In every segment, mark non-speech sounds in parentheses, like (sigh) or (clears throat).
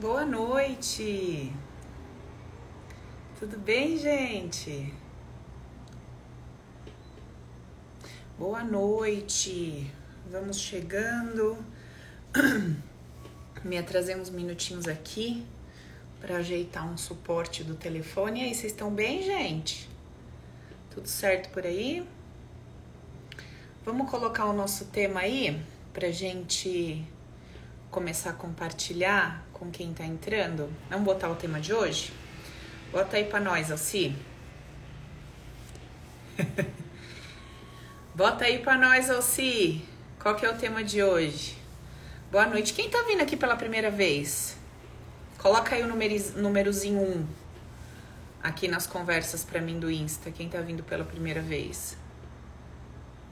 Boa noite. Tudo bem, gente? Boa noite. Vamos chegando. (clears throat) Me atrasei uns minutinhos aqui para ajeitar um suporte do telefone. E aí, vocês estão bem, gente? Tudo certo por aí? Vamos colocar o nosso tema aí pra gente começar a compartilhar com quem tá entrando? Vamos botar o tema de hoje? Bota aí pra nós, Alci. (laughs) Bota aí pra nós, Alci. Qual que é o tema de hoje? Boa noite. Quem tá vindo aqui pela primeira vez? Coloca aí o númerozinho 1 aqui nas conversas pra mim do Insta. Quem tá vindo pela primeira vez?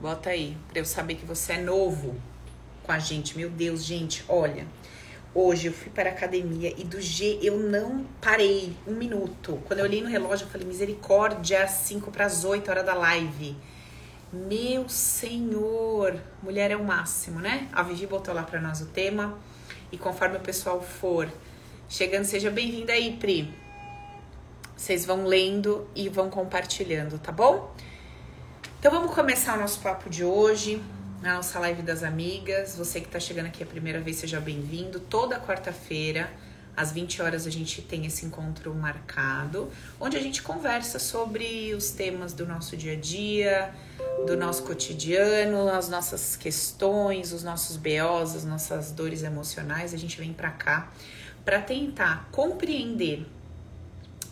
Bota aí, pra eu saber que você é novo com a gente. Meu Deus, gente, olha. Hoje eu fui para a academia e do G eu não parei um minuto. Quando eu olhei no relógio, eu falei, misericórdia, 5 para as 8 horas da live. Meu senhor, mulher é o máximo, né? A Vivi botou lá para nós o tema. E conforme o pessoal for chegando, seja bem-vinda aí, Pri. Vocês vão lendo e vão compartilhando, tá bom? Então vamos começar o nosso papo de hoje na nossa live das amigas. Você que está chegando aqui a primeira vez, seja bem-vindo. Toda quarta-feira, às 20 horas, a gente tem esse encontro marcado, onde a gente conversa sobre os temas do nosso dia a dia, do nosso cotidiano, as nossas questões, os nossos BOs, as nossas dores emocionais. A gente vem para cá para tentar compreender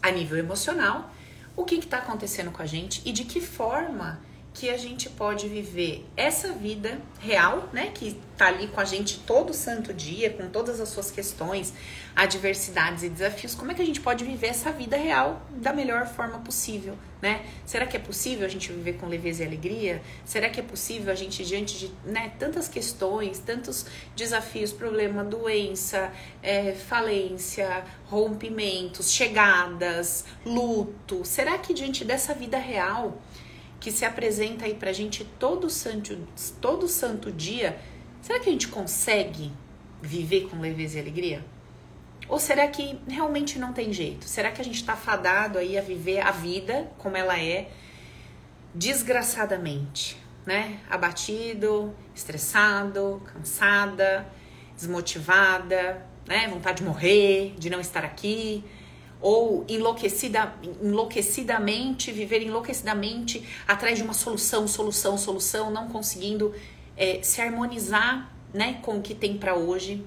a nível emocional o que está acontecendo com a gente e de que forma que a gente pode viver essa vida real, né, que tá ali com a gente todo santo dia, com todas as suas questões, adversidades e desafios. Como é que a gente pode viver essa vida real da melhor forma possível, né? Será que é possível a gente viver com leveza e alegria? Será que é possível a gente diante de, né, tantas questões, tantos desafios, problema, doença, é, falência, rompimentos, chegadas, luto? Será que diante dessa vida real que se apresenta aí pra gente todo santo, todo santo dia, será que a gente consegue viver com leveza e alegria? Ou será que realmente não tem jeito? Será que a gente está fadado aí a viver a vida como ela é, desgraçadamente, né? Abatido, estressado, cansada, desmotivada, né? Vontade de morrer, de não estar aqui, ou enlouquecida, enlouquecidamente, viver enlouquecidamente atrás de uma solução, solução, solução, não conseguindo é, se harmonizar né, com o que tem para hoje.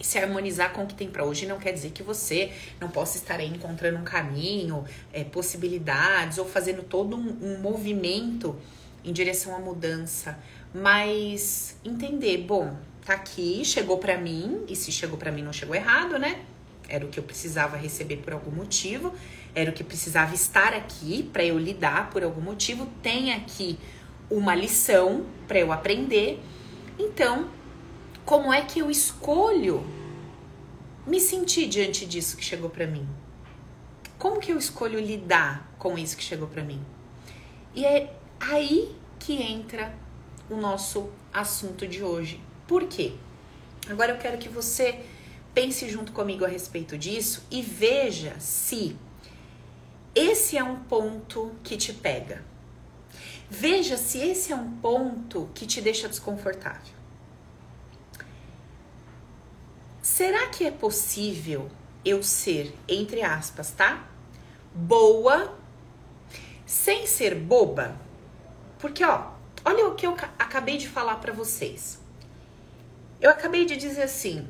Se harmonizar com o que tem para hoje não quer dizer que você não possa estar aí encontrando um caminho, é, possibilidades ou fazendo todo um, um movimento em direção à mudança, mas entender, bom, tá aqui, chegou para mim, e se chegou para mim não chegou errado, né? Era o que eu precisava receber por algum motivo, era o que precisava estar aqui para eu lidar por algum motivo. Tem aqui uma lição para eu aprender. Então, como é que eu escolho me sentir diante disso que chegou para mim? Como que eu escolho lidar com isso que chegou para mim? E é aí que entra o nosso assunto de hoje. Por quê? Agora eu quero que você pense junto comigo a respeito disso e veja se esse é um ponto que te pega. Veja se esse é um ponto que te deixa desconfortável. Será que é possível eu ser, entre aspas, tá? Boa sem ser boba? Porque, ó, olha o que eu acabei de falar para vocês. Eu acabei de dizer assim: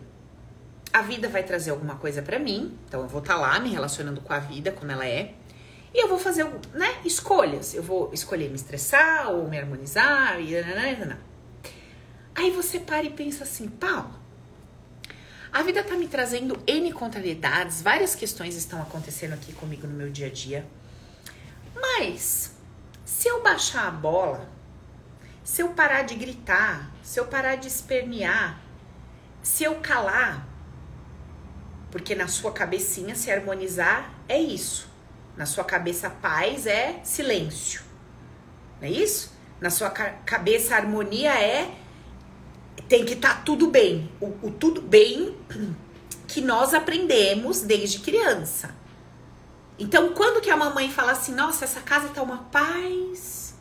a vida vai trazer alguma coisa para mim, então eu vou estar tá lá me relacionando com a vida como ela é, e eu vou fazer, né, escolhas. Eu vou escolher me estressar ou me harmonizar e. Aí você para e pensa assim, Paulo, a vida tá me trazendo N contrariedades, várias questões estão acontecendo aqui comigo no meu dia a dia. Mas se eu baixar a bola, se eu parar de gritar, se eu parar de espernear, se eu calar, porque na sua cabecinha se harmonizar é isso. Na sua cabeça paz é silêncio. Não é isso? Na sua cabeça harmonia é tem que estar tá tudo bem. O, o, tudo bem (clears throat) que nós aprendemos desde criança. Então, quando que a mamãe fala assim, nossa, essa casa tá uma paz.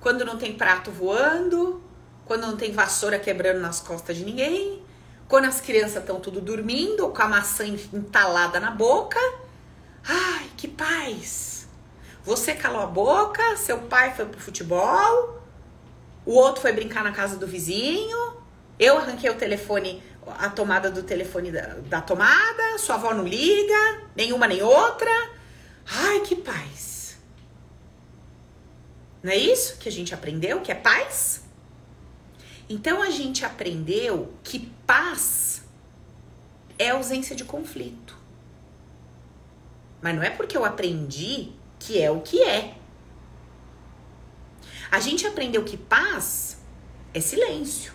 Quando não tem prato voando, quando não tem vassoura quebrando nas costas de ninguém, quando as crianças estão tudo dormindo, com a maçã entalada na boca. Ai, que paz! Você calou a boca, seu pai foi pro futebol, o outro foi brincar na casa do vizinho, eu arranquei o telefone, a tomada do telefone da, da tomada, sua avó não liga, nenhuma nem outra. Ai, que paz! Não é isso que a gente aprendeu, que é paz? Então a gente aprendeu que paz é ausência de conflito. Mas não é porque eu aprendi que é o que é. A gente aprendeu que paz é silêncio.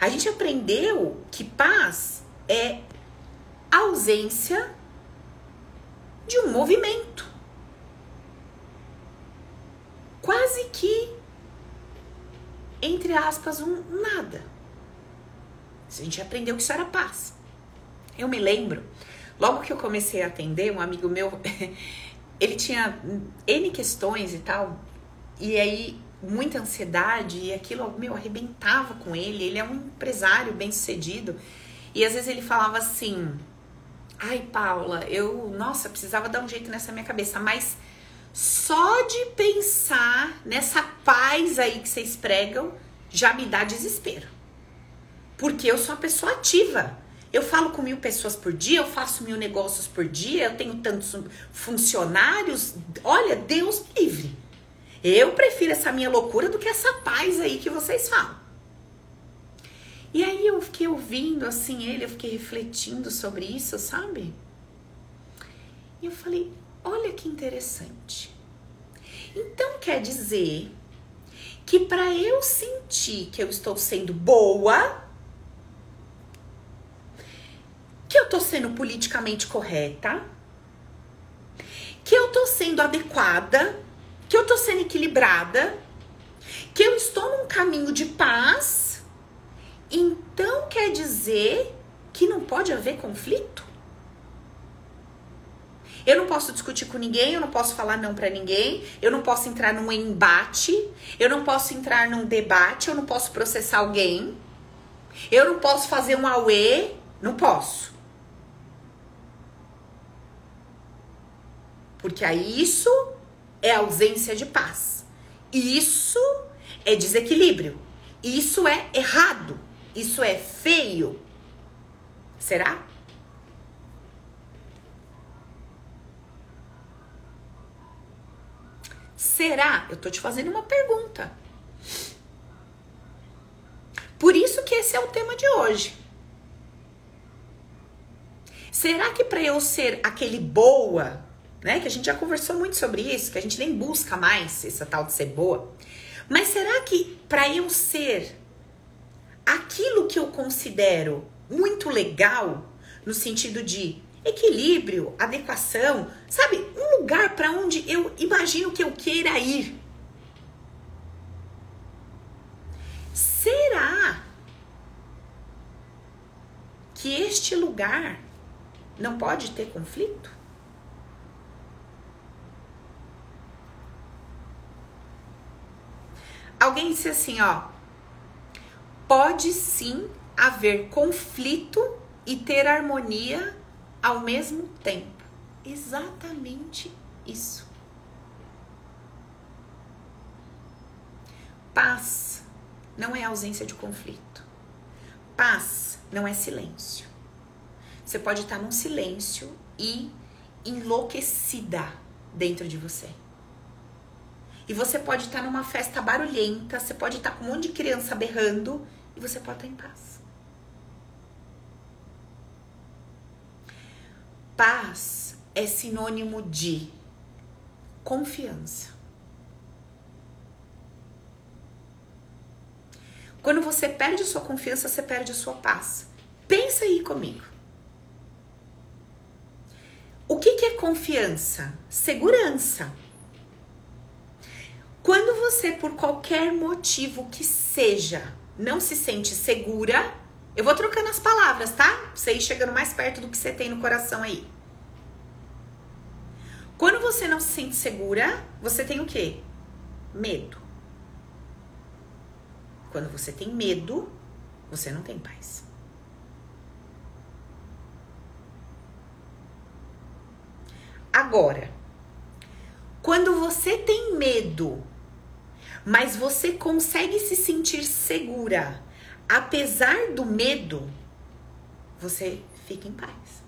A gente aprendeu que paz é ausência de um movimento. Quase que, entre aspas, um nada. A gente aprendeu que isso era paz. Eu me lembro, logo que eu comecei a atender, um amigo meu, (laughs) ele tinha N questões e tal, e aí muita ansiedade e aquilo, meu, arrebentava com ele. Ele é um empresário bem sucedido. E às vezes ele falava assim: Ai, Paula, eu, nossa, precisava dar um jeito nessa minha cabeça, mas só de pensar nessa paz aí que vocês pregam já me dá desespero. Porque eu sou uma pessoa ativa. Eu falo com mil pessoas por dia, eu faço mil negócios por dia, eu tenho tantos funcionários. Olha, Deus livre. Eu prefiro essa minha loucura do que essa paz aí que vocês falam. E aí eu fiquei ouvindo assim ele, eu fiquei refletindo sobre isso, sabe? E eu falei, olha que interessante. Então quer dizer que para eu sentir que eu estou sendo boa, que eu estou sendo politicamente correta, que eu estou sendo adequada, que eu tô sendo equilibrada, que eu estou num caminho de paz, então quer dizer que não pode haver conflito? Eu não posso discutir com ninguém, eu não posso falar não para ninguém, eu não posso entrar num embate, eu não posso entrar num debate, eu não posso processar alguém, eu não posso fazer um auê, não posso. Porque aí isso é ausência de paz. Isso é desequilíbrio. Isso é errado. Isso é feio. Será? Será? Eu tô te fazendo uma pergunta. Por isso que esse é o tema de hoje. Será que para eu ser aquele boa né? Que a gente já conversou muito sobre isso, que a gente nem busca mais essa tal de ser boa. Mas será que para eu ser aquilo que eu considero muito legal, no sentido de equilíbrio, adequação, sabe? Um lugar para onde eu imagino que eu queira ir. Será que este lugar não pode ter conflito? Alguém disse assim, ó. Pode sim haver conflito e ter harmonia ao mesmo tempo. Exatamente isso. Paz não é ausência de conflito. Paz não é silêncio. Você pode estar num silêncio e enlouquecida dentro de você. E você pode estar numa festa barulhenta, você pode estar com um monte de criança berrando e você pode estar em paz. Paz é sinônimo de confiança. Quando você perde sua confiança, você perde a sua paz. Pensa aí comigo. O que, que é confiança? Segurança. Quando você, por qualquer motivo que seja, não se sente segura, Eu vou trocando as palavras, tá? Você ir chegando mais perto do que você tem no coração aí. Quando você não se sente segura, você tem o quê? Medo. Quando você tem medo, você não tem paz. Agora, quando você tem medo, mas você consegue se sentir segura, apesar do medo, você fica em paz.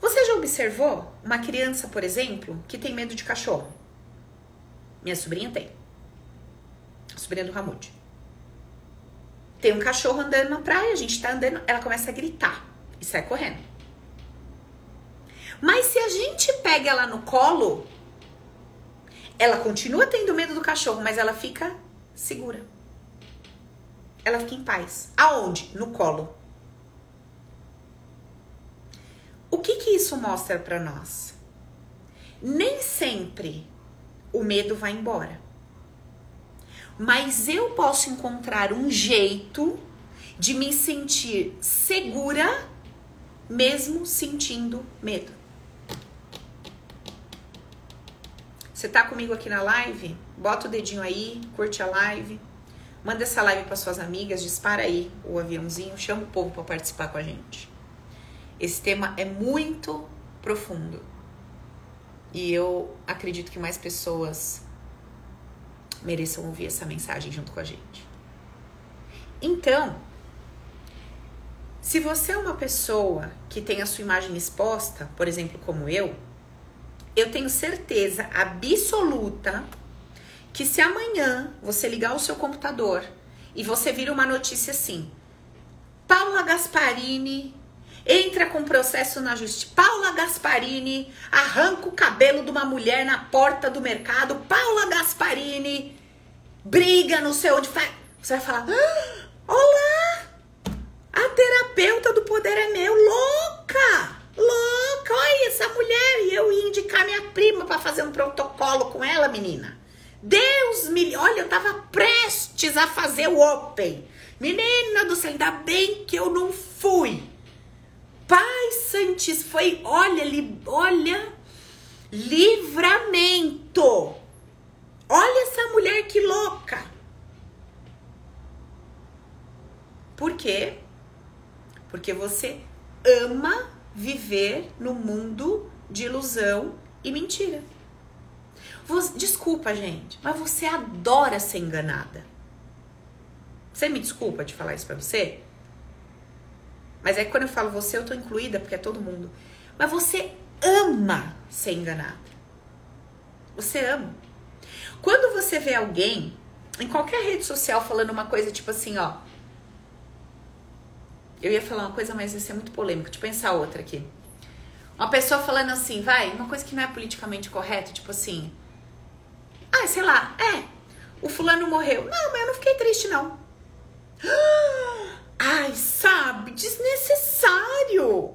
Você já observou uma criança, por exemplo, que tem medo de cachorro? Minha sobrinha tem. A sobrinha do Ramude. Tem um cachorro andando na praia, a gente tá andando, ela começa a gritar e sai correndo. Mas se a gente pega ela no colo, ela continua tendo medo do cachorro, mas ela fica segura. Ela fica em paz. Aonde? No colo. O que que isso mostra para nós? Nem sempre o medo vai embora. Mas eu posso encontrar um jeito de me sentir segura mesmo sentindo medo. Você tá comigo aqui na live? Bota o dedinho aí, curte a live. Manda essa live para suas amigas, dispara aí o aviãozinho, chama o povo para participar com a gente. Esse tema é muito profundo. E eu acredito que mais pessoas mereçam ouvir essa mensagem junto com a gente. Então, se você é uma pessoa que tem a sua imagem exposta, por exemplo, como eu, eu tenho certeza absoluta que se amanhã você ligar o seu computador e você vira uma notícia assim: Paula Gasparini entra com processo na justiça. Paula Gasparini arranca o cabelo de uma mulher na porta do mercado. Paula Gasparini briga no seu onde faz. Você vai falar: ah, Olá! A terapeuta do poder é meu, louca! Louca! Olha essa mulher! E eu ia indicar minha prima para fazer um protocolo com ela, menina. Deus me. Olha, eu tava prestes a fazer o Open. Menina do céu, ainda bem que eu não fui. Pai Santíssimo, foi, olha, li, olha, livramento. Olha essa mulher que louca. Por quê? Porque você ama viver no mundo de ilusão e mentira. Você, desculpa, gente, mas você adora ser enganada. Você me desculpa de falar isso pra você? Mas é que quando eu falo você, eu tô incluída, porque é todo mundo. Mas você ama ser enganada. Você ama. Quando você vê alguém em qualquer rede social falando uma coisa tipo assim, ó. Eu ia falar uma coisa, mas ia ser muito polêmico. Deixa eu pensar outra aqui. Uma pessoa falando assim, vai, uma coisa que não é politicamente correta, tipo assim. Ah, sei lá, é. O fulano morreu. Não, mas eu não fiquei triste, não. (gasps) Ai, sabe? Desnecessário.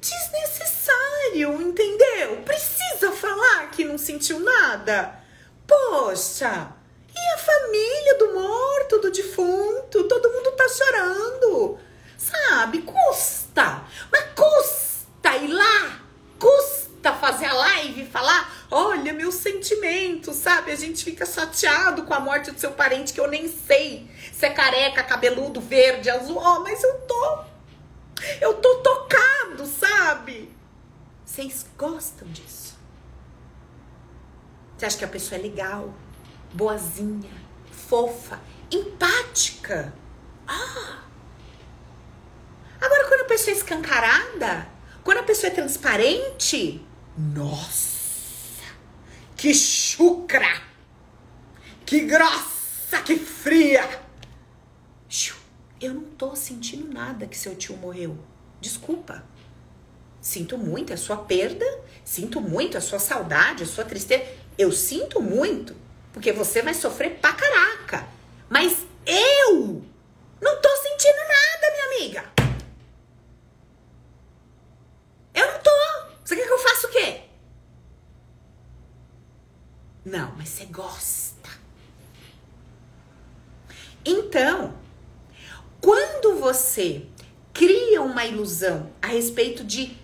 Desnecessário, entendeu? Precisa falar que não sentiu nada. Poxa, e a família do morto, do defunto? Todo mundo tá chorando. Sabe? Custa. Mas custa ir lá. Custa fazer a live falar: olha, meu sentimento, sabe? A gente fica chateado com a morte do seu parente que eu nem sei se é careca, cabeludo, verde, azul. Oh, mas eu tô. Eu tô tocado, sabe? Vocês gostam disso? Você acha que a pessoa é legal, boazinha, fofa, empática? Ah! Agora, quando a pessoa é escancarada, quando a pessoa é transparente, nossa! Que chucra! Que grossa! Que fria! Eu não tô sentindo nada que seu tio morreu. Desculpa. Sinto muito a sua perda, sinto muito a sua saudade, a sua tristeza. Eu sinto muito, porque você vai sofrer pra caraca. Mas eu não tô sentindo nada, minha amiga. Eu não tô. Você quer que eu faça o quê? Não, mas você gosta. Então, Quando você cria uma ilusão a respeito de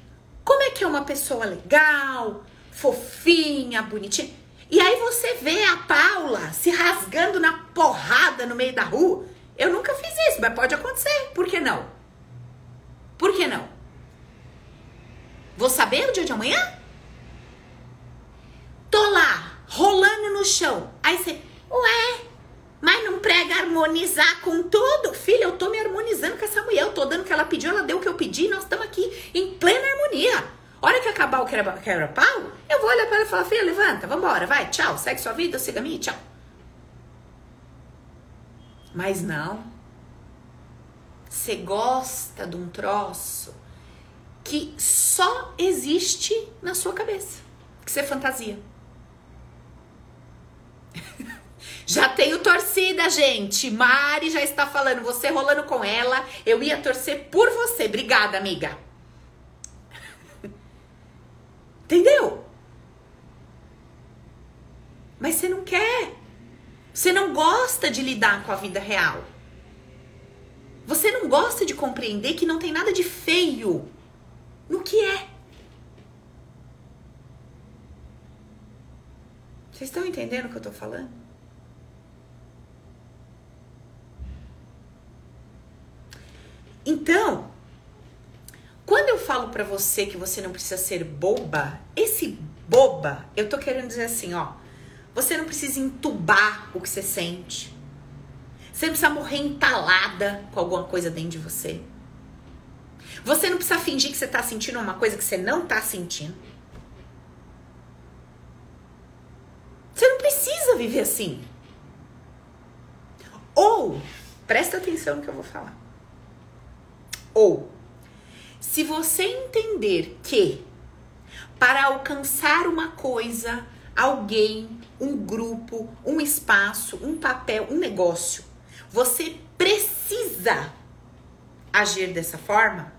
como é que é uma pessoa legal, fofinha, bonitinha, e aí você vê a Paula se rasgando na porrada no meio da rua. Eu nunca fiz isso, mas pode acontecer. Por que não? Por que não? Vou saber o dia de amanhã? Tô lá, rolando no chão. Aí você, ué, mas não prega harmonizar com tudo? Filha, eu tô me harmonizando com essa mulher. Eu tô dando o que ela pediu, ela deu o que eu pedi. Nós estamos aqui em plena harmonia. Hora que acabar o quebra-pau, eu vou olhar para ela e falar, filha, levanta, vambora, vai, tchau, segue sua vida, siga a minha, tchau. Mas não. Você gosta de um troço que só existe na sua cabeça. Que você fantasia. (laughs) Já tenho torcida, gente. Mari já está falando, você rolando com ela. Eu ia torcer por você. Obrigada, amiga. (laughs) Entendeu? Mas você não quer. Você não gosta de lidar com a vida real. Você não gosta de compreender que não tem nada de feio no que é. Vocês estão entendendo o que eu tô falando? Então, quando eu falo para você que você não precisa ser boba, esse boba, eu tô querendo dizer assim, ó, você não precisa entubar o que você sente. Você não precisa morrer entalada com alguma coisa dentro de você. Você não precisa fingir que você tá sentindo uma coisa que você não tá sentindo. Você não precisa viver assim. Ou, presta atenção no que eu vou falar. Ou, se você entender que para alcançar uma coisa, alguém, um grupo, um espaço, um papel, um negócio, você precisa agir dessa forma,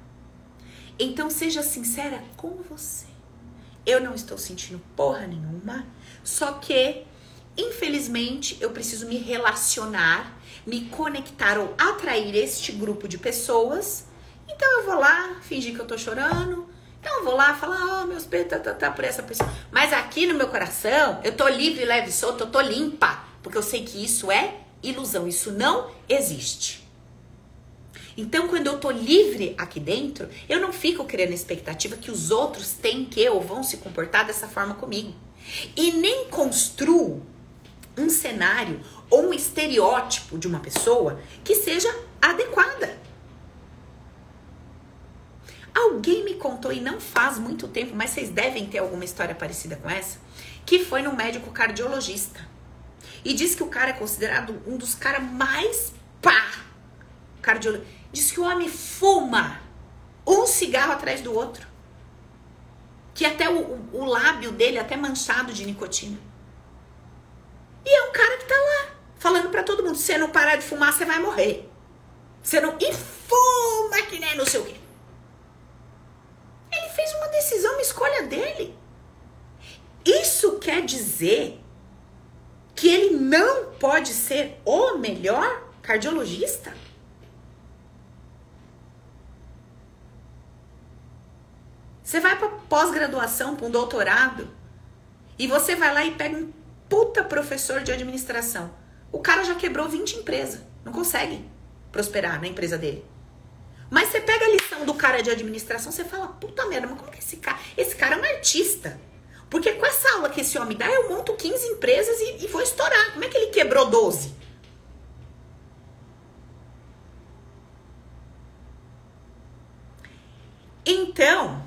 então seja sincera com você. Eu não estou sentindo porra nenhuma, só que infelizmente eu preciso me relacionar, me conectar ou atrair este grupo de pessoas então eu vou lá, fingir que eu tô chorando. Então eu vou lá falar, oh, meus peitos, tá, tá, tá, por essa pessoa. Mas aqui no meu coração, eu tô livre, leve solto, eu tô limpa. Porque eu sei que isso é ilusão, isso não existe. Então, quando eu tô livre aqui dentro, eu não fico criando expectativa que os outros têm que ou vão se comportar dessa forma comigo. E nem construo um cenário ou um estereótipo de uma pessoa que seja adequada. Alguém me contou, e não faz muito tempo, mas vocês devem ter alguma história parecida com essa, que foi no médico cardiologista. E diz que o cara é considerado um dos caras mais pá cardiologista. Diz que o homem fuma um cigarro atrás do outro. Que até o, o, o lábio dele é até manchado de nicotina. E é um cara que tá lá, falando para todo mundo: se não parar de fumar, você vai morrer. Você não. E fuma que nem não sei o quê. Ele fez uma decisão, uma escolha dele. Isso quer dizer que ele não pode ser o melhor cardiologista? Você vai para pós-graduação, para um doutorado, e você vai lá e pega um puta professor de administração. O cara já quebrou 20 empresas, não consegue prosperar na empresa dele. Mas você pega a lição do cara de administração, você fala, puta merda, mas como que esse cara. Esse cara é um artista. Porque com essa aula que esse homem dá, eu monto 15 empresas e, e vou estourar. Como é que ele quebrou 12? Então,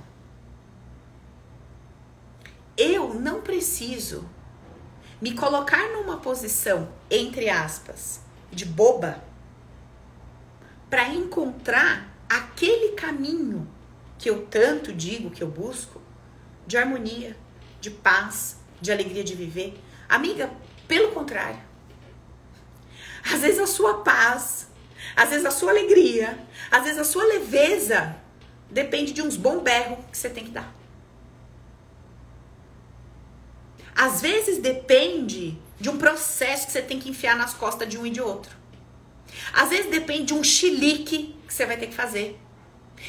eu não preciso me colocar numa posição, entre aspas, de boba, para encontrar aquele caminho que eu tanto digo que eu busco de harmonia, de paz, de alegria de viver. Amiga, pelo contrário. Às vezes a sua paz, às vezes a sua alegria, às vezes a sua leveza depende de uns bons berros que você tem que dar. Às vezes depende de um processo que você tem que enfiar nas costas de um e de outro. Às vezes depende de um chilique que você vai ter que fazer,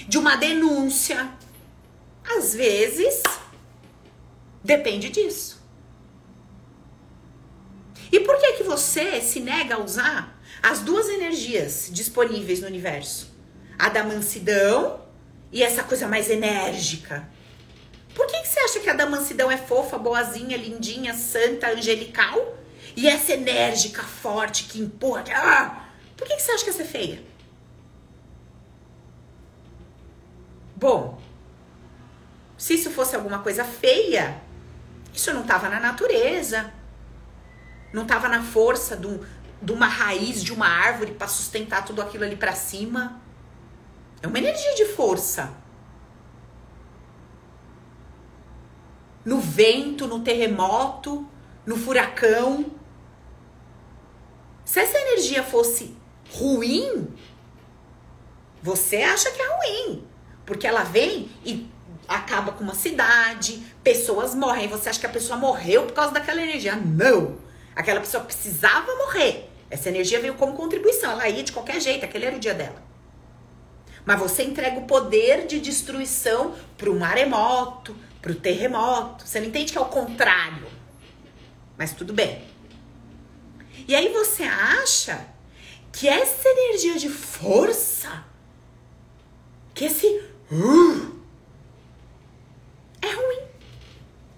de uma denúncia. Às vezes depende disso. E por que que você se nega a usar as duas energias disponíveis no universo? A da mansidão e essa coisa mais enérgica. Por que, que você acha que a da mansidão é fofa, boazinha, lindinha, santa, angelical? E essa enérgica, forte, que empurra. Ah, por que, que você acha que essa é feia? Bom, se isso fosse alguma coisa feia, isso não estava na natureza, não estava na força de, um, de uma raiz de uma árvore para sustentar tudo aquilo ali para cima. É uma energia de força. No vento, no terremoto, no furacão. Se essa energia fosse ruim, você acha que é ruim. Porque ela vem e acaba com uma cidade, pessoas morrem. Você acha que a pessoa morreu por causa daquela energia? Não! Aquela pessoa precisava morrer. Essa energia veio como contribuição. Ela ia de qualquer jeito, aquele era o dia dela. Mas você entrega o poder de destruição para o maremoto, para o terremoto. Você não entende que é o contrário. Mas tudo bem. E aí você acha que essa energia de força, que esse uh, é ruim,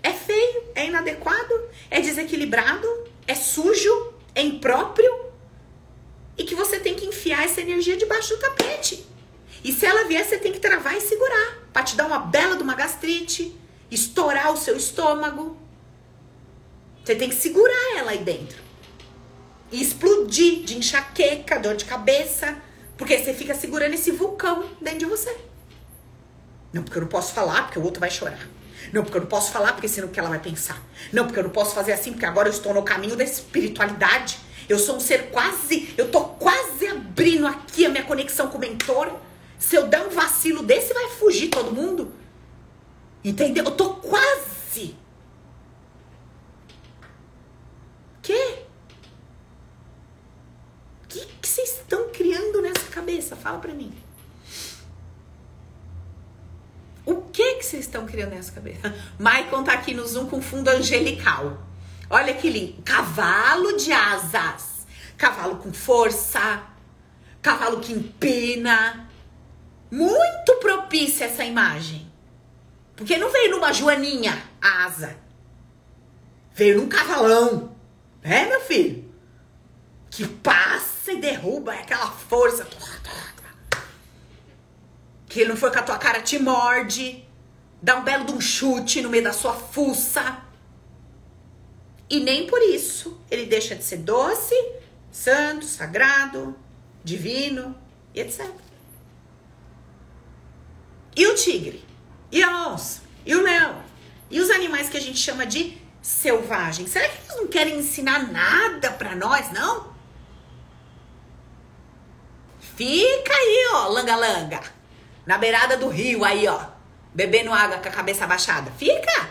é feio, é inadequado, é desequilibrado, é sujo, é impróprio e que você tem que enfiar essa energia debaixo do tapete. E se ela vier, você tem que travar e segurar. Pra te dar uma bela de uma gastrite, estourar o seu estômago. Você tem que segurar ela aí dentro. E explodir de enxaqueca, dor de cabeça. Porque você fica segurando esse vulcão dentro de você. Não, porque eu não posso falar, porque o outro vai chorar. Não, porque eu não posso falar, porque senão o que ela vai pensar. Não, porque eu não posso fazer assim, porque agora eu estou no caminho da espiritualidade. Eu sou um ser quase, eu tô quase abrindo aqui a minha conexão com o mentor. Se eu der um vacilo desse, vai fugir todo mundo. Entendeu? Eu tô quase. Que? O que vocês estão criando nessa cabeça? Fala pra mim. O que que vocês estão criando nessa cabeça? (laughs) Maicon tá aqui no Zoom com fundo angelical. Olha que lindo. Cavalo de asas. Cavalo com força. Cavalo que empina. Muito propícia essa imagem. Porque não veio numa joaninha a asa. Veio num cavalão. É, meu filho? Que passa e derruba é aquela força. Que ele não foi com a tua cara, te morde. Dá um belo de um chute no meio da sua fuça. E nem por isso ele deixa de ser doce, santo, sagrado, divino etc. E o tigre? E onça? E o leão? E os animais que a gente chama de selvagens? Será que eles não querem ensinar nada para nós, não? Fica aí, ó, langa-langa. Na beirada do rio aí, ó. Bebendo água com a cabeça abaixada. Fica!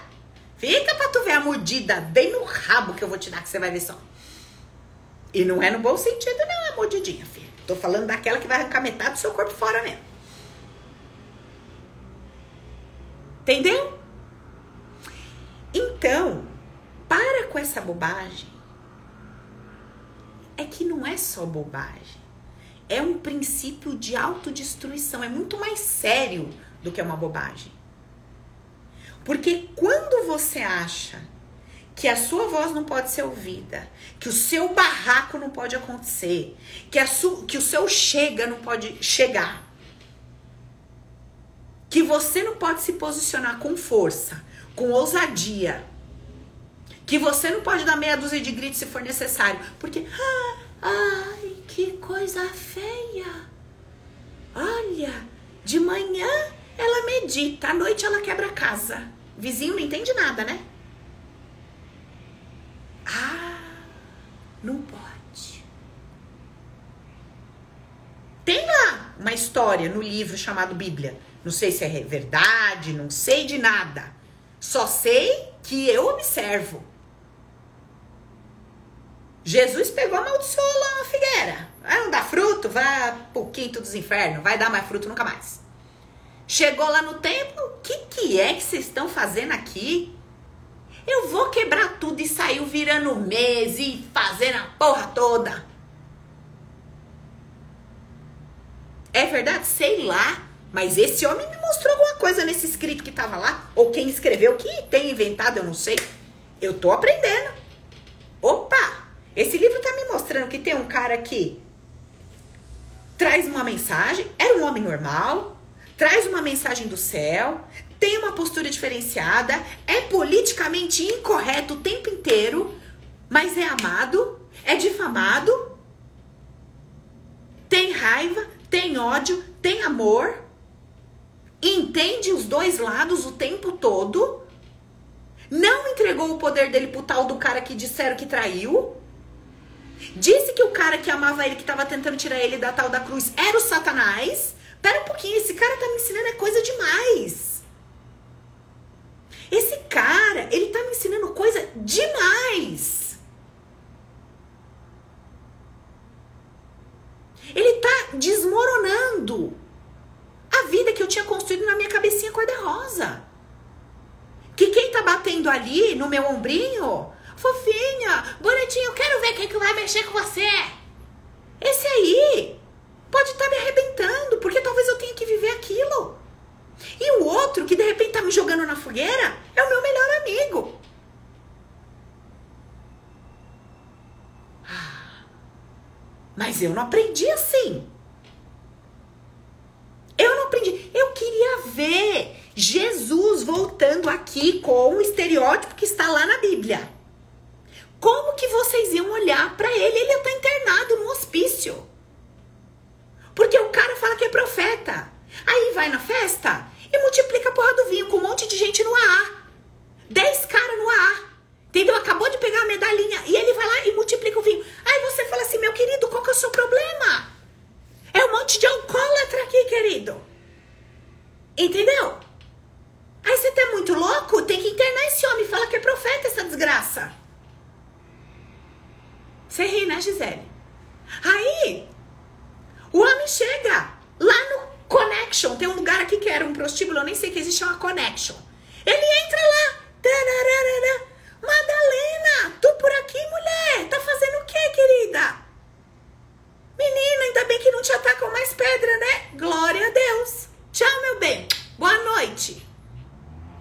Fica pra tu ver a mordida bem no rabo que eu vou te dar, que você vai ver só. E não é no bom sentido, não, a mordidinha, filho. Tô falando daquela que vai arrancar metade do seu corpo fora mesmo. Entendeu? Então, para com essa bobagem. É que não é só bobagem. É um princípio de autodestruição. É muito mais sério do que uma bobagem. Porque quando você acha que a sua voz não pode ser ouvida, que o seu barraco não pode acontecer, que, a su, que o seu chega não pode chegar, que você não pode se posicionar com força, com ousadia, que você não pode dar meia dúzia de gritos se for necessário, porque ah, ai, que coisa feia. Olha, de manhã ela medita, à noite ela quebra a casa. Vizinho não entende nada, né? Ah, não pode. Tem lá uma história no livro chamado Bíblia não sei se é verdade, não sei de nada. Só sei que eu observo. Jesus pegou, amaldiçoou lá uma figueira. Ah, não dá fruto? Vai pro quinto dos infernos. Vai dar mais fruto nunca mais. Chegou lá no templo. O que, que é que vocês estão fazendo aqui? Eu vou quebrar tudo e saiu virando mês e fazendo a porra toda. É verdade? Sei lá. Mas esse homem me mostrou alguma coisa nesse escrito que tava lá. Ou quem escreveu, que tem inventado, eu não sei. Eu tô aprendendo. Opa! Esse livro tá me mostrando que tem um cara que traz uma mensagem, era um homem normal, traz uma mensagem do céu, tem uma postura diferenciada, é politicamente incorreto o tempo inteiro, mas é amado, é difamado, tem raiva, tem ódio, tem amor, entende os dois lados o tempo todo, não entregou o poder dele pro tal do cara que disseram que traiu, Disse que o cara que amava ele, que tava tentando tirar ele da tal da cruz, era o Satanás. Pera um pouquinho, esse cara tá me ensinando é coisa demais. Esse cara, ele tá me ensinando coisa demais. Ele tá desmoronando a vida que eu tinha construído na minha cabecinha cor-de-rosa. Que quem tá batendo ali no meu ombrinho Fofinha, bonitinho, quero ver quem que vai mexer com você. Esse aí pode estar tá me arrebentando, porque talvez eu tenha que viver aquilo. E o outro, que de repente tá me jogando na fogueira, é o meu melhor amigo. Ah, mas eu não aprendi assim. Eu não aprendi. Eu queria ver Jesus voltando aqui com o estereótipo que está lá na Bíblia. Como que vocês iam olhar para ele? Ele tá internado no hospício. Porque o cara fala que é profeta. Aí vai na festa e multiplica a porra do vinho com um monte de gente no ar. Dez caras no ar. Entendeu? Acabou de pegar a medalhinha e multiplica o vinho. Aí você fala assim, meu querido, qual que é o seu problema? É um monte de alcoólatra aqui, querido. Entendeu? Aí você tá muito louco, tem que internar esse homem. Fala que é profeta essa desgraça. Você ri, né, Gisele? Aí, o homem chega lá no Connection. Tem um lugar aqui que era um prostíbulo, eu nem sei que existe, uma Connection. Ele entra lá. Tararara, Madalena, tu por aqui, mulher? Tá fazendo o quê, querida? Menina, ainda bem que não te atacam mais pedra, né? Glória a Deus. Tchau, meu bem. Boa noite.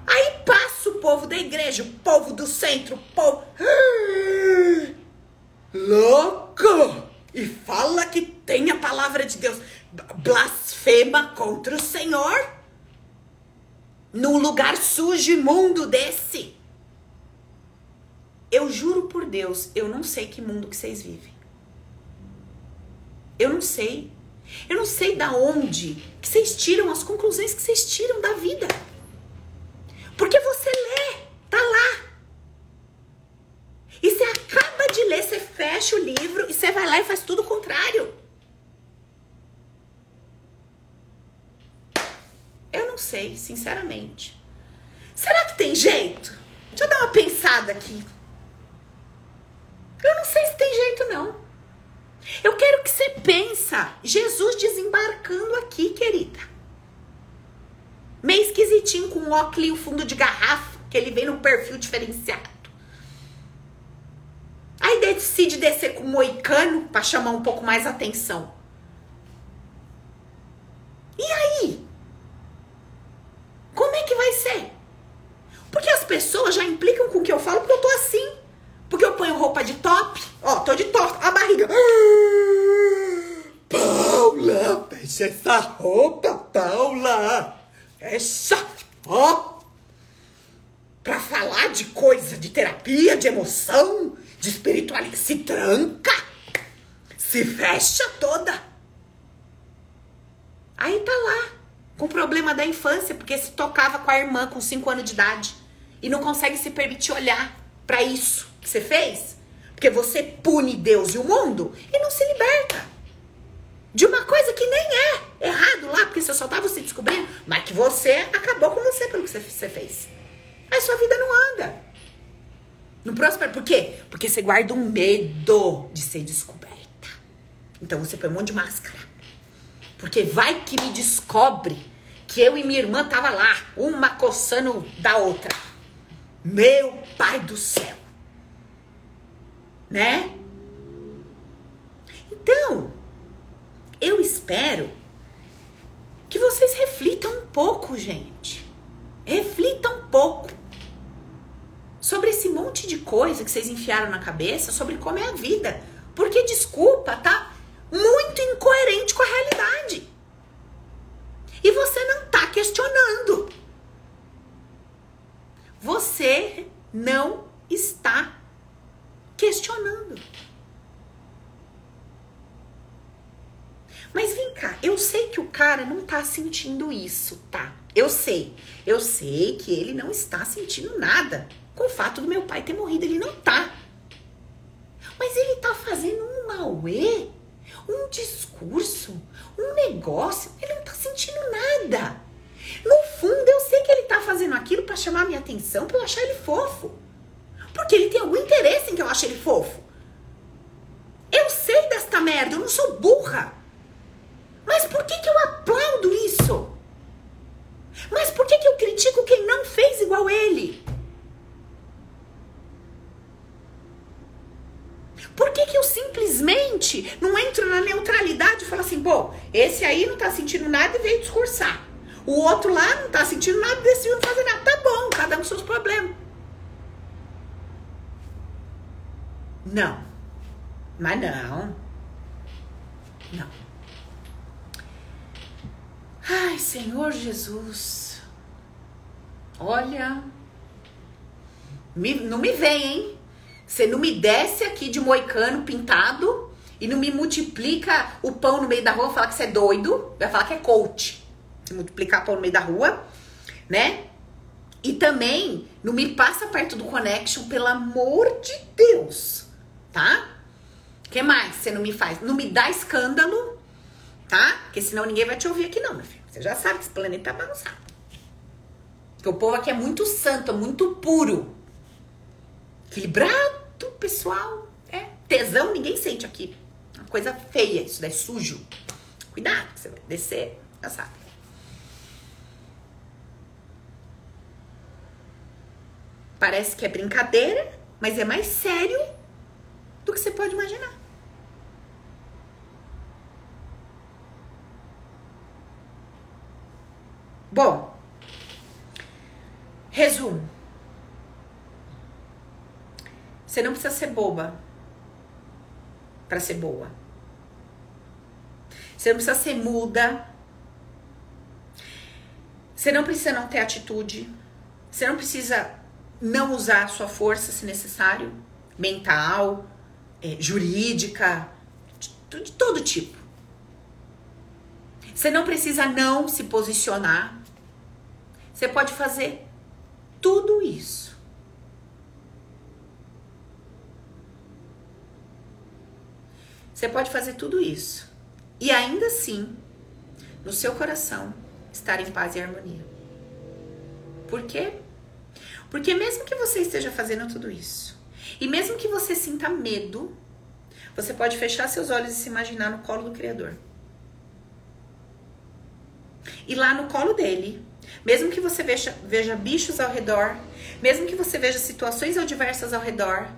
Aí passa o povo da igreja, o povo do centro, o povo louco e fala que tem a palavra de Deus, blasfema contra o Senhor num lugar sujo e mundo desse. Eu juro por Deus, eu não sei que mundo que vocês vivem. Eu não sei. Eu não sei da onde que vocês tiram as conclusões que vocês tiram da vida. Porque você lê, tá lá. E você acaba de ler, você fecha o livro e você vai lá e faz tudo o contrário. Eu não sei, sinceramente. Será que tem jeito? Deixa eu dar uma pensada aqui. Eu não sei se tem jeito, não. Eu quero que você pensa Jesus desembarcando aqui, querida. Meio esquisitinho, com óculos e o fundo de garrafa, que ele vem num perfil diferenciado. Aí decide descer com o moicano para chamar um pouco mais atenção. E aí? Como é que vai ser? Porque as pessoas já implicam com o que eu falo porque eu tô assim. Porque eu ponho roupa de top. Ó, tô de top. A barriga. Paula, essa roupa, Paula. Fecha. Ó. Pra falar de coisa, de terapia, de emoção, de espiritualidade. Se tranca. Se fecha toda. Aí tá lá, com o problema da infância, porque se tocava com a irmã com 5 anos de idade e não consegue se permitir olhar para isso que você fez, porque você pune Deus e o mundo e não se liberta de uma coisa que nem é errado lá, porque você só tava se descobrindo, mas que você acabou com você pelo que você fez. Aí sua vida não anda. Não prospera. Por quê? Porque você guarda um medo de ser descoberta. Então você põe um monte de máscara. Porque vai que me descobre que eu e minha irmã tava lá, uma coçando da outra. Meu pai do céu. Né? Então, eu espero que vocês reflitam um pouco, gente. Reflitam um pouco sobre esse monte de coisa que vocês enfiaram na cabeça sobre como é a vida. Porque, desculpa, tá muito incoerente com a realidade. E você não tá questionando. Você não está questionando. Mas vem cá, eu sei que o cara não tá sentindo isso, tá? Eu sei. Eu sei que ele não está sentindo nada com o fato do meu pai ter morrido. Ele não tá. Mas ele tá fazendo um auê, um discurso, um negócio. Ele não tá sentindo nada. No fundo, eu sei que ele tá fazendo aquilo para chamar minha atenção, pra eu achar ele fofo. Porque ele tem algum interesse em que eu ache ele fofo. Eu sei desta merda, eu não sou burra. Mas por que, que eu aplaudo isso? Mas por que, que eu critico quem não fez igual ele? Por que, que eu simplesmente não entro na neutralidade e falo assim, bom, esse aí não tá sentindo nada e veio discursar. O outro lá não tá sentindo nada e decidiu não fazer nada. Tá bom, cada um com seus problemas. Não. Mas não. Não. Ai, Senhor Jesus. Olha. Me, não me vem, hein? Você não me desce aqui de moicano pintado e não me multiplica o pão no meio da rua, falar que você é doido, vai falar que é coach. Se multiplicar pão no meio da rua, né? E também não me passa perto do connection, pelo amor de Deus, tá? que mais você não me faz? Não me dá escândalo, tá? Porque senão ninguém vai te ouvir aqui não, meu filho. Você já sabe que esse planeta tá bagunçado. Porque o povo aqui é muito santo, é muito puro. Equilibrado, pessoal. É. Tesão ninguém sente aqui. Uma coisa feia, isso daí é sujo. Cuidado, você vai descer, já sabe. Parece que é brincadeira, mas é mais sério do que você pode imaginar. Bom, resumo. Você não precisa ser boba para ser boa. Você não precisa ser muda. Você não precisa não ter atitude. Você não precisa não usar a sua força se necessário, mental, é, jurídica, de, de todo tipo. Você não precisa não se posicionar. Você pode fazer tudo isso Você pode fazer tudo isso e ainda assim, no seu coração, estar em paz e harmonia. Por quê? Porque mesmo que você esteja fazendo tudo isso, e mesmo que você sinta medo, você pode fechar seus olhos e se imaginar no colo do Criador. E lá no colo dele, mesmo que você veja, veja bichos ao redor, mesmo que você veja situações adversas ao redor,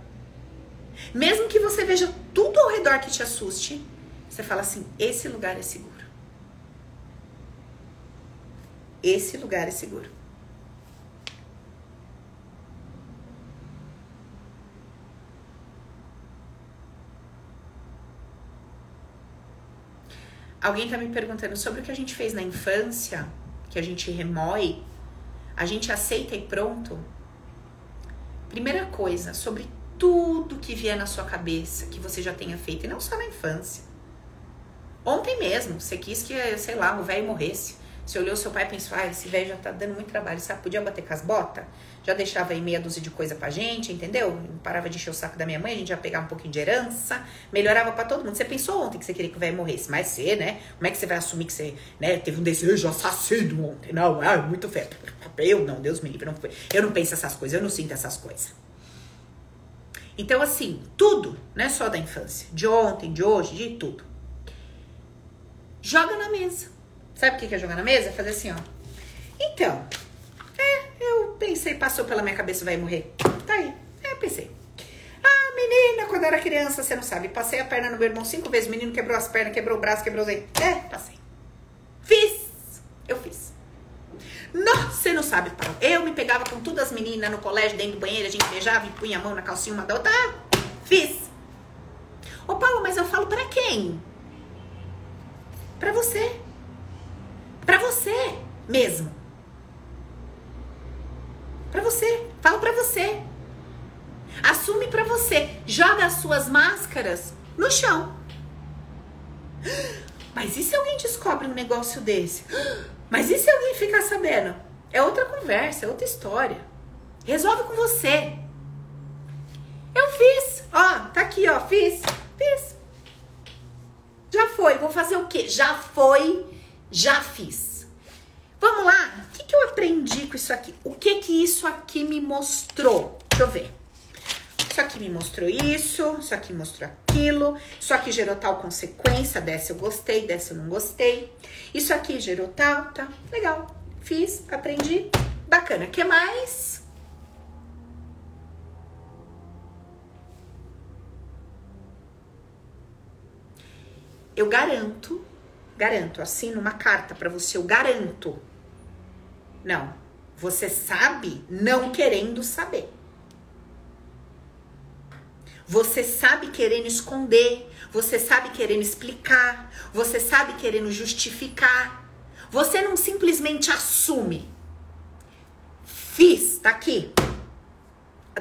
mesmo que você veja tudo ao redor que te assuste, você fala assim: esse lugar é seguro. Esse lugar é seguro. Alguém tá me perguntando sobre o que a gente fez na infância, que a gente remói, a gente aceita e pronto. Primeira coisa, sobre tudo que vier na sua cabeça que você já tenha feito, e não só na infância. Ontem mesmo, você quis que, sei lá, o velho morresse. Você olhou seu pai e pensou, ah, esse velho já tá dando muito trabalho, sabe? Podia bater com as botas? Já deixava aí meia dúzia de coisa pra gente, entendeu? Não parava de encher o saco da minha mãe, a gente já pegava um pouquinho de herança, melhorava para todo mundo. Você pensou ontem que você queria que o velho morresse, mas você, né? Como é que você vai assumir que você, né, teve um desejo assassino ontem? Não, ah, muito feio. Eu não, Deus me livre, não, eu não penso essas coisas, eu não sinto essas coisas. Então, assim, tudo, não é só da infância, de ontem, de hoje, de tudo. Joga na mesa. Sabe o que é jogar na mesa? Fazer assim, ó. Então, é, eu pensei, passou pela minha cabeça, vai morrer. Tá aí. É, pensei. Ah, menina, quando eu era criança, você não sabe. Passei a perna no meu irmão cinco vezes. O menino quebrou as pernas, quebrou o braço, quebrou os. É, passei. Fiz. Eu fiz. Nossa, você não sabe. Eu me pegava com todas as meninas no colégio, dentro do banheiro, a gente beijava e punha a mão na calcinha uma da outra. Ah, fiz. Ô, Paulo, mas eu falo para quem? Para você. Para você mesmo. Para você. Falo para você. Assume para você. Joga as suas máscaras no chão. (gasps) Mas e se alguém descobre um negócio desse? (gasps) Mas e se alguém ficar sabendo? É outra conversa, é outra história. Resolve com você. Eu fiz. Ó, tá aqui, ó. Fiz. Fiz. Já foi. Vou fazer o quê? Já foi. Já fiz. Vamos lá. O que, que eu aprendi com isso aqui? O que que isso aqui me mostrou? Deixa eu ver. Isso aqui me mostrou isso, isso aqui mostrou aquilo, isso aqui gerou tal consequência, dessa eu gostei, dessa eu não gostei. Isso aqui gerou tal, tá? Legal. Fiz, aprendi. Bacana. Que mais? Eu garanto, garanto, assino uma carta para você, eu garanto. Não, você sabe não querendo saber. Você sabe querendo esconder, você sabe querendo explicar, você sabe querendo justificar. Você não simplesmente assume. Fiz, tá aqui.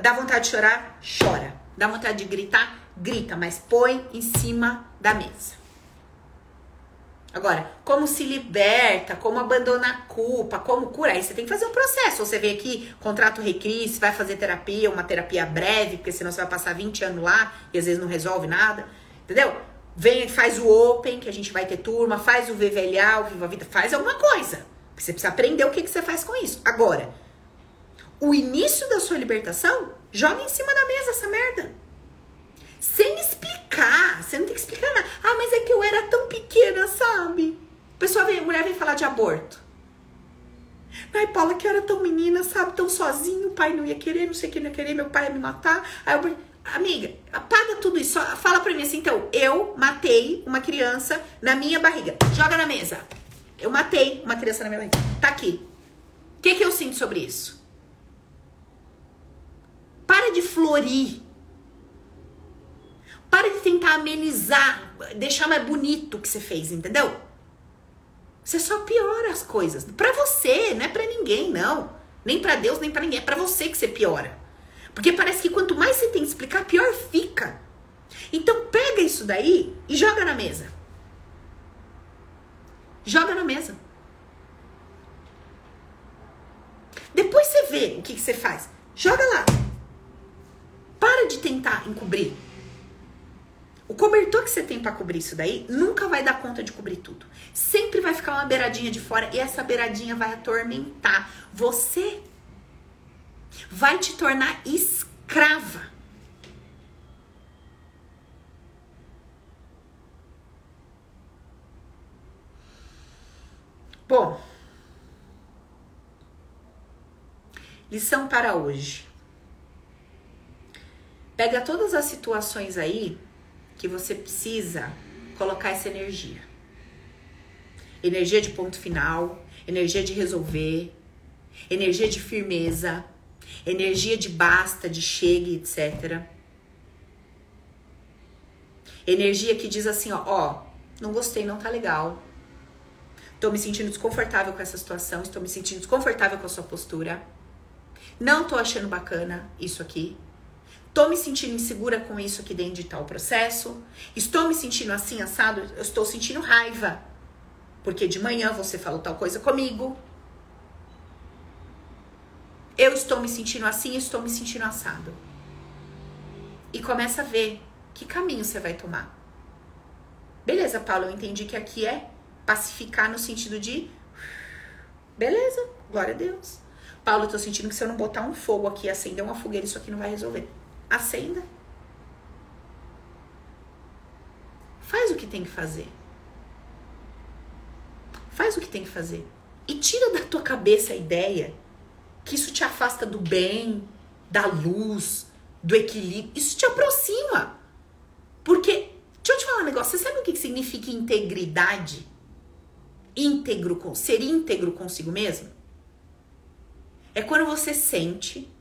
Dá vontade de chorar? Chora. Dá vontade de gritar? Grita, mas põe em cima da mesa. Agora, como se liberta, como abandonar a culpa, como cura, aí você tem que fazer um processo. Você vem aqui, contrato recris, vai fazer terapia, uma terapia breve, porque senão você vai passar 20 anos lá e às vezes não resolve nada, entendeu? Vem, faz o Open, que a gente vai ter turma, faz o VVLA, o Viva Vida, faz alguma coisa. Você precisa aprender o que, que você faz com isso. Agora, o início da sua libertação, joga em cima da mesa essa merda. Sem explicar. Você não tem que explicar nada. Ah, mas é que eu era tão pequena, sabe? A pessoa vem, a mulher vem falar de aborto. Ai, Paula, que eu era tão menina, sabe? Tão sozinho, o pai não ia querer, não sei quem não ia querer, meu pai ia me matar. Aí eu, amiga, apaga tudo isso. Fala pra mim assim, então, eu matei uma criança na minha barriga. Joga na mesa. Eu matei uma criança na minha barriga. Tá aqui. O que, que eu sinto sobre isso? Para de florir para de tentar amenizar, deixar mais bonito o que você fez, entendeu? Você só piora as coisas. Para você, não é para ninguém, não. Nem para Deus, nem para ninguém. É para você que você piora. Porque parece que quanto mais você tem que explicar, pior fica. Então pega isso daí e joga na mesa. Joga na mesa. Depois você vê o que, que você faz. Joga lá. Para de tentar encobrir. O cobertor que você tem para cobrir isso daí nunca vai dar conta de cobrir tudo. Sempre vai ficar uma beiradinha de fora e essa beiradinha vai atormentar você. Vai te tornar escrava. Bom, lição para hoje. Pega todas as situações aí que você precisa colocar essa energia. Energia de ponto final, energia de resolver, energia de firmeza, energia de basta, de chegue, etc. Energia que diz assim, ó, ó, não gostei, não tá legal. Tô me sentindo desconfortável com essa situação, estou me sentindo desconfortável com a sua postura. Não tô achando bacana isso aqui. Estou me sentindo insegura com isso aqui dentro de tal processo. Estou me sentindo assim, assado. Eu estou sentindo raiva. Porque de manhã você falou tal coisa comigo. Eu estou me sentindo assim, estou me sentindo assado. E começa a ver que caminho você vai tomar. Beleza, Paulo, eu entendi que aqui é pacificar no sentido de beleza, glória a Deus. Paulo, eu tô sentindo que se eu não botar um fogo aqui, acender uma fogueira, isso aqui não vai resolver. Acenda. Faz o que tem que fazer. Faz o que tem que fazer. E tira da tua cabeça a ideia que isso te afasta do bem, da luz, do equilíbrio. Isso te aproxima. Porque, deixa eu te falar um negócio. Você sabe o que significa integridade? Íntegro, ser íntegro consigo mesmo? É quando você sente,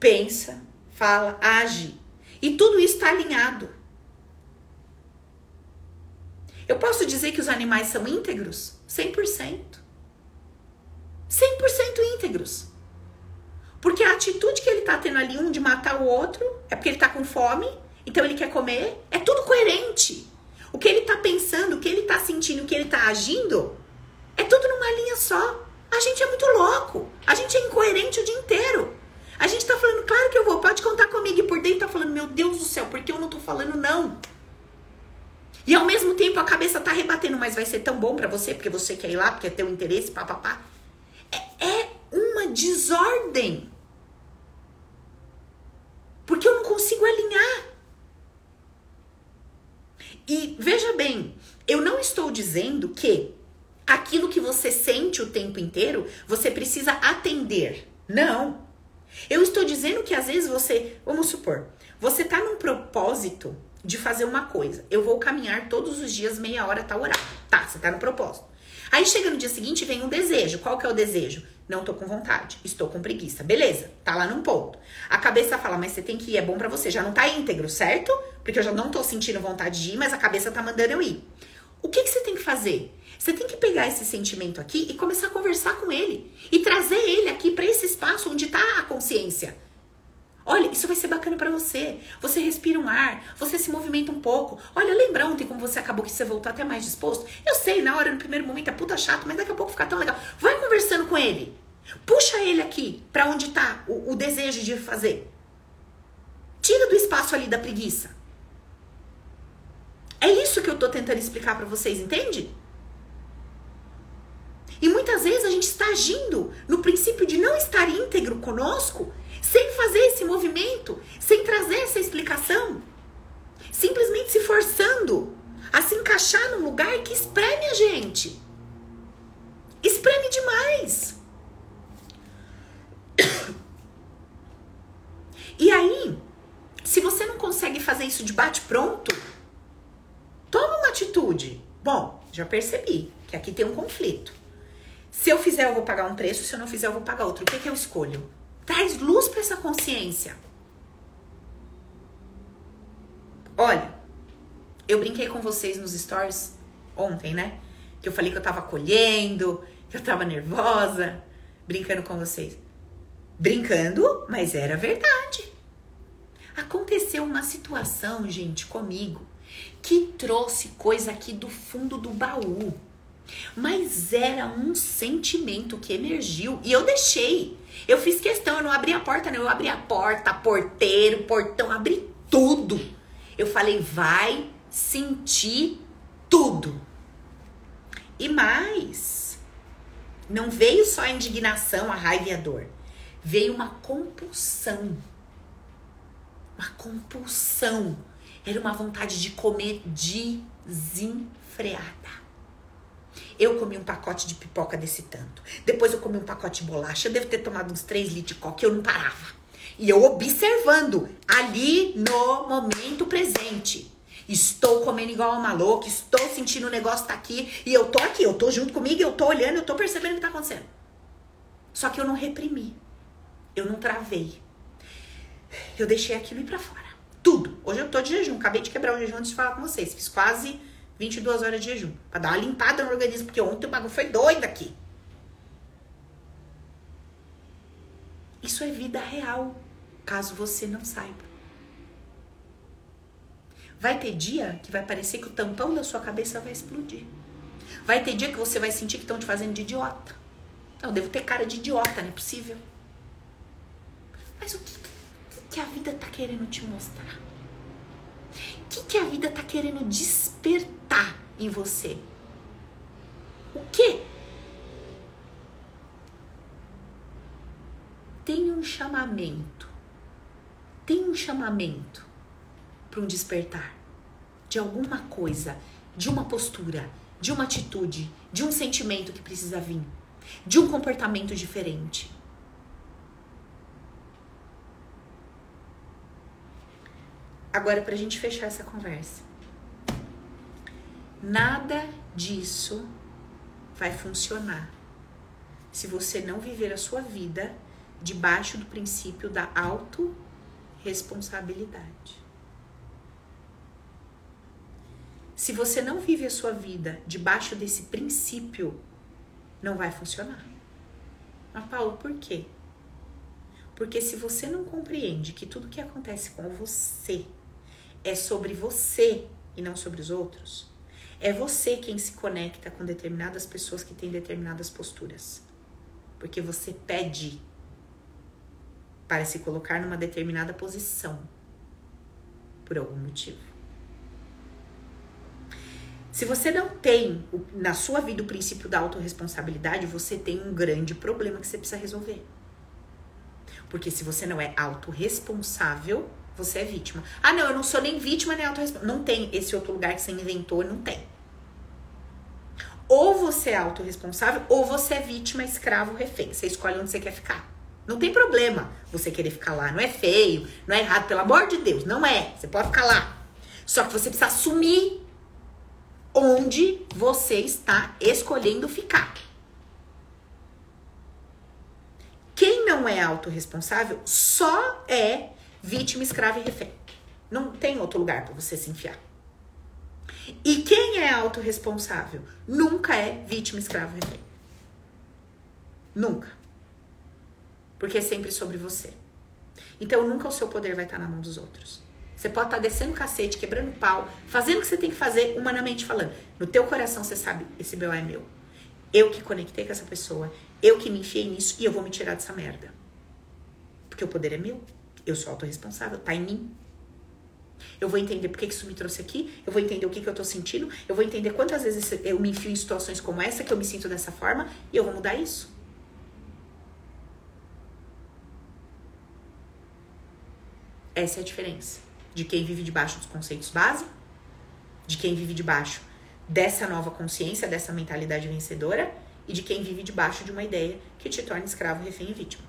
pensa, fala, age. E tudo isso está alinhado. Eu posso dizer que os animais são íntegros? 100%. 100% íntegros. Porque a atitude que ele tá tendo ali, um de matar o outro, é porque ele tá com fome, então ele quer comer, é tudo coerente. O que ele tá pensando, o que ele tá sentindo, o que ele tá agindo, é tudo numa linha só. A gente é muito louco. A gente é incoerente o dia inteiro. A gente tá falando, claro que eu vou, pode contar comigo. E por dentro tá falando, meu Deus do céu, por que eu não tô falando não? E ao mesmo tempo a cabeça tá rebatendo, mas vai ser tão bom para você, porque você quer ir lá, porque é teu interesse, papapá. É, é desordem. Porque eu não consigo alinhar. E veja bem, eu não estou dizendo que aquilo que você sente o tempo inteiro, você precisa atender. Não. Eu estou dizendo que às vezes você, vamos supor, você tá num propósito de fazer uma coisa. Eu vou caminhar todos os dias meia hora tal horário. Tá, você tá no propósito. Aí chega no dia seguinte vem um desejo. Qual que é o desejo? Não tô com vontade, estou com preguiça. Beleza, tá lá num ponto. A cabeça fala, mas você tem que ir, é bom para você. Já não tá íntegro, certo? Porque eu já não tô sentindo vontade de ir, mas a cabeça tá mandando eu ir. O que, que você tem que fazer? Você tem que pegar esse sentimento aqui e começar a conversar com ele. E trazer ele aqui para esse espaço onde tá a consciência. Olha, isso vai ser bacana para você. Você respira um ar, você se movimenta um pouco. Olha, lembra ontem como você acabou que você voltou até mais disposto? Eu sei, na hora, no primeiro momento é puta chato, mas daqui a pouco fica tão legal. Vai conversando com ele. Puxa ele aqui para onde tá o, o desejo de fazer. Tira do espaço ali da preguiça. É isso que eu tô tentando explicar para vocês, entende? E muitas vezes a gente está agindo no princípio de não estar íntegro conosco, sem fazer esse movimento, sem trazer essa explicação, simplesmente se forçando a se encaixar num lugar que espreme a gente. Espreme demais. (coughs) E aí, se você não consegue fazer isso de bate-pronto, toma uma atitude. Bom, já percebi que aqui tem um conflito. Se eu fizer, eu vou pagar um preço, se eu não fizer, eu vou pagar outro. O que, que eu escolho? Traz luz para essa consciência. Olha, eu brinquei com vocês nos stories ontem, né? Que eu falei que eu tava colhendo, que eu tava nervosa, brincando com vocês. Brincando, mas era verdade. Aconteceu uma situação, gente, comigo, que trouxe coisa aqui do fundo do baú. Mas era um sentimento que emergiu e eu deixei. Eu fiz questão, eu não abri a porta, não. Eu abri a porta, porteiro, portão, abri tudo. Eu falei, vai sentir tudo. E mais, não veio só a indignação, a raiva e a dor. Veio uma compulsão. Uma compulsão. Era uma vontade de comer desenfreada. Eu comi um pacote de pipoca desse tanto. Depois eu comi um pacote de bolacha. Eu devo ter tomado uns 3 litros de coca eu não parava. E eu observando ali no momento presente. Estou comendo igual uma louca, estou sentindo o negócio tá aqui e eu tô aqui, eu tô junto comigo, eu tô olhando, eu tô percebendo o que tá acontecendo. Só que eu não reprimi. Eu não travei. Eu deixei aquilo ir para fora. Tudo. Hoje eu tô de jejum, acabei de quebrar o jejum antes de falar com vocês. Fiz quase 22 horas de jejum. Pra dar uma limpada no organismo, porque ontem o bagulho foi doido aqui. Isso é vida real, caso você não saiba. Vai ter dia que vai parecer que o tampão da sua cabeça vai explodir. Vai ter dia que você vai sentir que estão te fazendo de idiota. Eu devo ter cara de idiota, não é possível. Mas o que, que a vida tá querendo te mostrar? O que, que a vida tá querendo despertar em você? O que? Tem um chamamento. Tem um chamamento para um despertar de alguma coisa, de uma postura, de uma atitude, de um sentimento que precisa vir, de um comportamento diferente. Agora, para a gente fechar essa conversa, nada disso vai funcionar se você não viver a sua vida debaixo do princípio da autorresponsabilidade. Se você não vive a sua vida debaixo desse princípio, não vai funcionar. Mas, Paulo, por quê? Porque se você não compreende que tudo que acontece com você é sobre você e não sobre os outros. É você quem se conecta com determinadas pessoas que têm determinadas posturas. Porque você pede para se colocar numa determinada posição por algum motivo. Se você não tem na sua vida o princípio da autorresponsabilidade, você tem um grande problema que você precisa resolver. Porque se você não é autorresponsável, você é vítima. Ah, não, eu não sou nem vítima nem autorresponsável. Não tem esse outro lugar que você inventou, não tem. Ou você é autorresponsável, ou você é vítima, escravo, refém. Você escolhe onde você quer ficar. Não tem problema você querer ficar lá. Não é feio, não é errado, pelo amor de Deus. Não é. Você pode ficar lá. Só que você precisa assumir onde você está escolhendo ficar. Quem não é autorresponsável só é vítima, escravo e refém. Não tem outro lugar para você se enfiar. E quem é autorresponsável nunca é vítima, escravo e refém. Nunca. Porque é sempre sobre você. Então nunca o seu poder vai estar na mão dos outros. Você pode estar descendo cacete, quebrando pau, fazendo o que você tem que fazer, humanamente falando. No teu coração você sabe, esse BO é meu. Eu que conectei com essa pessoa, eu que me enfiei nisso e eu vou me tirar dessa merda. Porque o poder é meu. Eu sou autorresponsável, tá em mim. Eu vou entender por que isso me trouxe aqui, eu vou entender o que, que eu tô sentindo, eu vou entender quantas vezes eu me enfio em situações como essa, que eu me sinto dessa forma, e eu vou mudar isso. Essa é a diferença de quem vive debaixo dos conceitos base, de quem vive debaixo dessa nova consciência, dessa mentalidade vencedora, e de quem vive debaixo de uma ideia que te torna escravo, refém e vítima.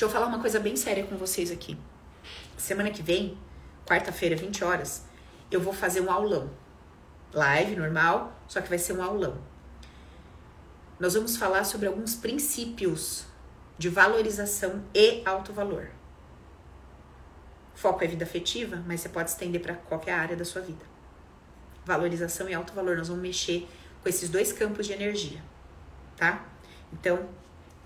Deixa eu falar uma coisa bem séria com vocês aqui. Semana que vem, quarta-feira, 20 horas, eu vou fazer um aulão. Live normal, só que vai ser um aulão. Nós vamos falar sobre alguns princípios de valorização e alto valor. Foco é vida afetiva, mas você pode estender para qualquer área da sua vida. Valorização e alto valor, nós vamos mexer com esses dois campos de energia, tá? Então,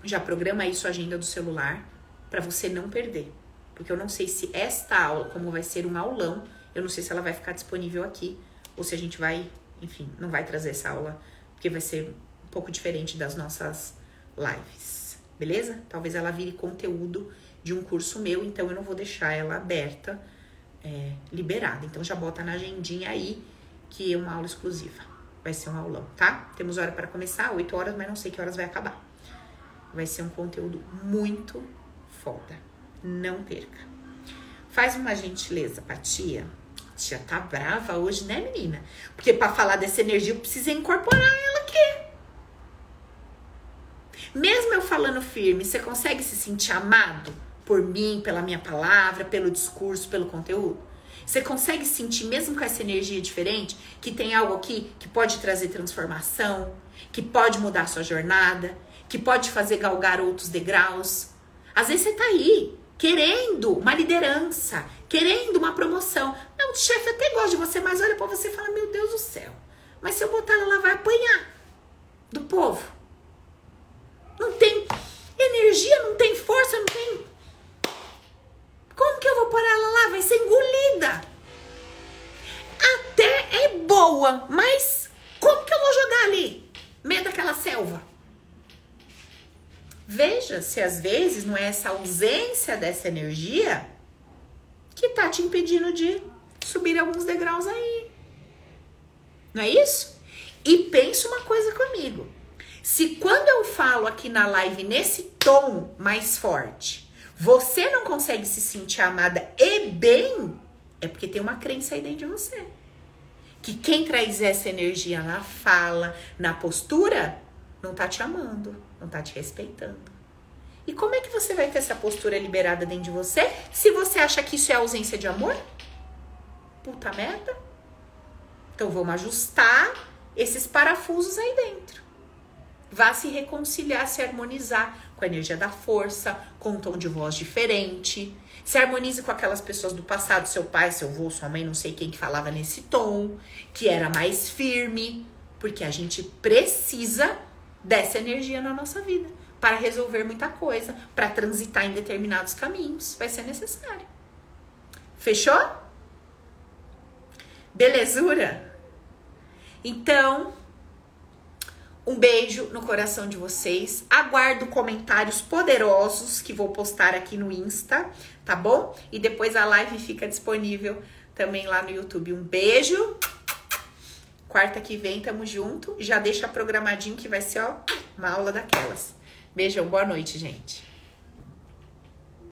já programa aí sua agenda do celular para você não perder. Porque eu não sei se esta aula, como vai ser um aulão, eu não sei se ela vai ficar disponível aqui ou se a gente vai, enfim, não vai trazer essa aula, porque vai ser um pouco diferente das nossas lives, beleza? Talvez ela vire conteúdo de um curso meu, então eu não vou deixar ela aberta, é, liberada. Então já bota na agendinha aí que é uma aula exclusiva. Vai ser um aulão, tá? Temos hora para começar, 8 horas, mas não sei que horas vai acabar. Vai ser um conteúdo muito foda. Não perca. Faz uma gentileza pra tia. Tia tá brava hoje, né, menina? Porque para falar dessa energia eu precisei incorporar ela aqui. Mesmo eu falando firme, você consegue se sentir amado por mim, pela minha palavra, pelo discurso, pelo conteúdo? Você consegue sentir, mesmo com essa energia diferente, que tem algo aqui que pode trazer transformação, que pode mudar sua jornada, que pode fazer galgar outros degraus? Às vezes você tá aí, querendo uma liderança, querendo uma promoção. Não, o chefe até gosta de você, mas olha para você e fala: Meu Deus do céu, mas se eu botar ela lá, vai apanhar do povo. Não tem energia, não tem força, não tem. Como que eu vou pôr ela lá? Vai ser engolida. Até é boa, mas como que eu vou jogar ali? Meio daquela selva. Veja se às vezes não é essa ausência dessa energia que tá te impedindo de subir alguns degraus aí. Não é isso? E pensa uma coisa comigo. Se quando eu falo aqui na live nesse tom mais forte, você não consegue se sentir amada e bem, É porque tem uma crença aí dentro de você. Que quem traz essa energia na fala, na postura, não tá te amando, não tá te respeitando. E como é que você vai ter essa postura liberada dentro de você se você acha que isso é ausência de amor? Puta merda. Então vamos ajustar esses parafusos aí dentro. Vá se reconciliar, se harmonizar com a energia da força, com um tom de voz diferente. Se harmonize com aquelas pessoas do passado, seu pai, seu avô, sua mãe, não sei quem que falava nesse tom, que era mais firme, porque a gente precisa dessa energia na nossa vida para resolver muita coisa, para transitar em determinados caminhos, vai ser necessário. Fechou? Belezura? Então, um beijo no coração de vocês. Aguardo comentários poderosos que vou postar aqui no Insta, tá bom? E depois a live fica disponível também lá no YouTube. Um beijo. Quarta que vem tamo junto. Já deixa programadinho que vai ser ó, uma aula daquelas. Beijão, boa noite, gente.